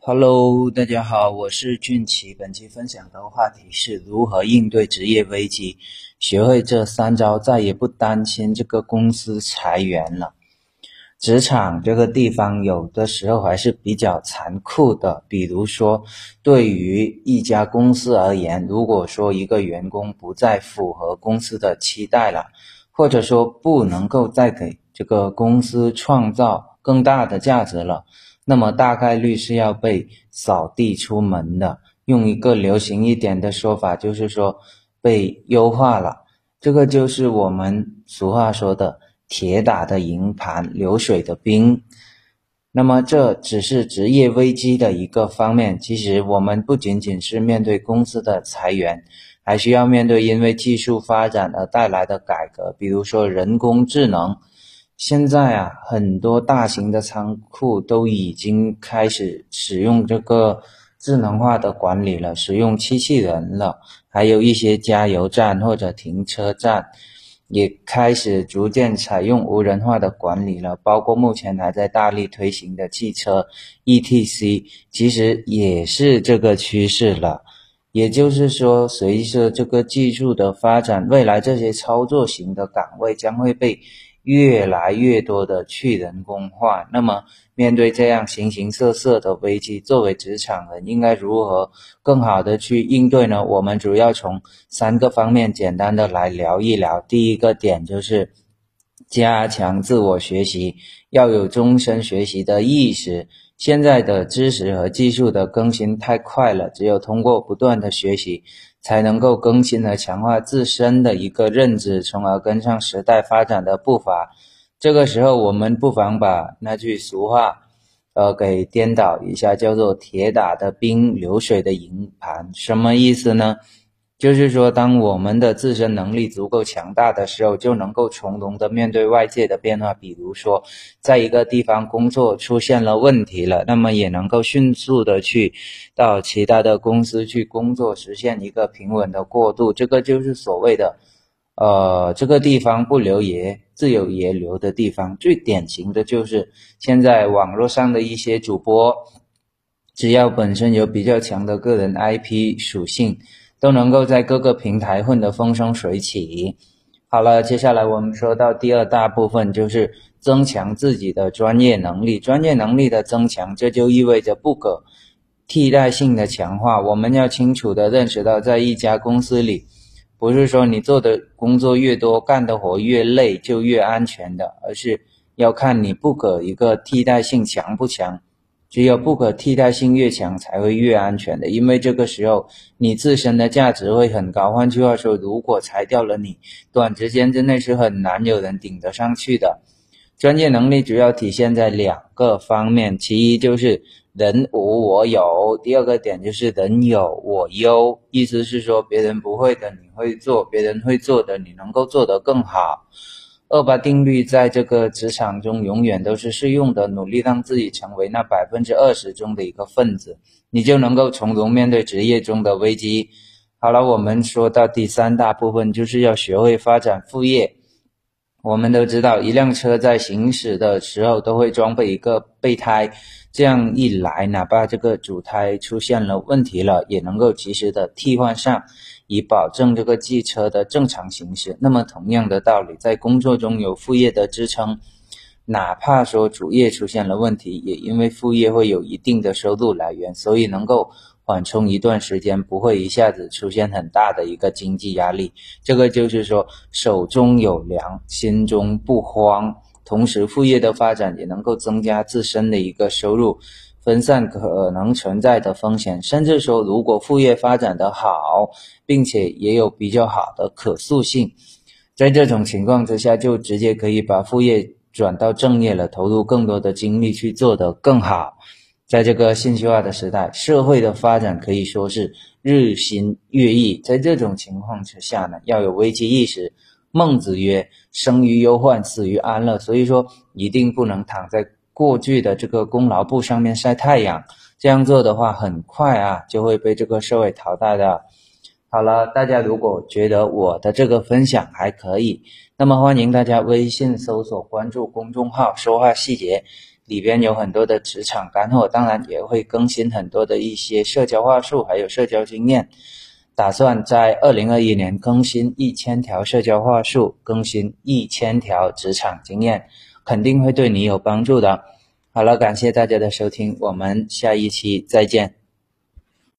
Hello，大家好，我是俊奇。本期分享的话题是如何应对职业危机，学会这三招，再也不担心这个公司裁员了。职场这个地方有的时候还是比较残酷的，比如说，对于一家公司而言，如果说一个员工不再符合公司的期待了，或者说不能够再给这个公司创造更大的价值了。那么大概率是要被扫地出门的。用一个流行一点的说法，就是说被优化了。这个就是我们俗话说的“铁打的营盘流水的兵”。那么这只是职业危机的一个方面。其实我们不仅仅是面对公司的裁员，还需要面对因为技术发展而带来的改革，比如说人工智能。现在啊，很多大型的仓库都已经开始使用这个智能化的管理了，使用机器人了。还有一些加油站或者停车站也开始逐渐采用无人化的管理了。包括目前还在大力推行的汽车 ETC，其实也是这个趋势了。也就是说，随着这个技术的发展，未来这些操作型的岗位将会被。越来越多的去人工化，那么面对这样形形色色的危机，作为职场人应该如何更好的去应对呢？我们主要从三个方面简单的来聊一聊。第一个点就是加强自我学习，要有终身学习的意识。现在的知识和技术的更新太快了，只有通过不断的学习。才能够更新和强化自身的一个认知，从而跟上时代发展的步伐。这个时候，我们不妨把那句俗话，呃，给颠倒一下，叫做“铁打的兵，流水的营盘”，什么意思呢？就是说，当我们的自身能力足够强大的时候，就能够从容的面对外界的变化。比如说，在一个地方工作出现了问题了，那么也能够迅速的去到其他的公司去工作，实现一个平稳的过渡。这个就是所谓的，呃，这个地方不留爷，自有爷留的地方。最典型的就是现在网络上的一些主播，只要本身有比较强的个人 IP 属性。都能够在各个平台混得风生水起。好了，接下来我们说到第二大部分，就是增强自己的专业能力。专业能力的增强，这就意味着不可替代性的强化。我们要清楚的认识到，在一家公司里，不是说你做的工作越多，干的活越累就越安全的，而是要看你不可一个替代性强不强。只有不可替代性越强，才会越安全的，因为这个时候你自身的价值会很高。换句话说，如果裁掉了你，短时间之内是很难有人顶得上去的。专业能力主要体现在两个方面，其一就是人无我有，第二个点就是人有我优。意思是说，别人不会的你会做，别人会做的你能够做得更好。二八定律在这个职场中永远都是适用的，努力让自己成为那百分之二十中的一个分子，你就能够从容面对职业中的危机。好了，我们说到第三大部分，就是要学会发展副业。我们都知道，一辆车在行驶的时候都会装备一个备胎，这样一来，哪怕这个主胎出现了问题了，也能够及时的替换上。以保证这个汽车的正常行驶。那么，同样的道理，在工作中有副业的支撑，哪怕说主业出现了问题，也因为副业会有一定的收入来源，所以能够缓冲一段时间，不会一下子出现很大的一个经济压力。这个就是说，手中有粮，心中不慌。同时，副业的发展也能够增加自身的一个收入。分散可能存在的风险，甚至说，如果副业发展的好，并且也有比较好的可塑性，在这种情况之下，就直接可以把副业转到正业了，投入更多的精力去做得更好。在这个信息化的时代，社会的发展可以说是日新月异，在这种情况之下呢，要有危机意识。孟子曰：“生于忧患，死于安乐。”所以说，一定不能躺在。过去的这个功劳簿上面晒太阳，这样做的话，很快啊就会被这个社会淘汰的。好了，大家如果觉得我的这个分享还可以，那么欢迎大家微信搜索关注公众号“说话细节”，里边有很多的职场干货，当然也会更新很多的一些社交话术，还有社交经验。打算在二零二一年更新一千条社交话术，更新一千条职场经验，肯定会对你有帮助的。好了，感谢大家的收听，我们下一期再见。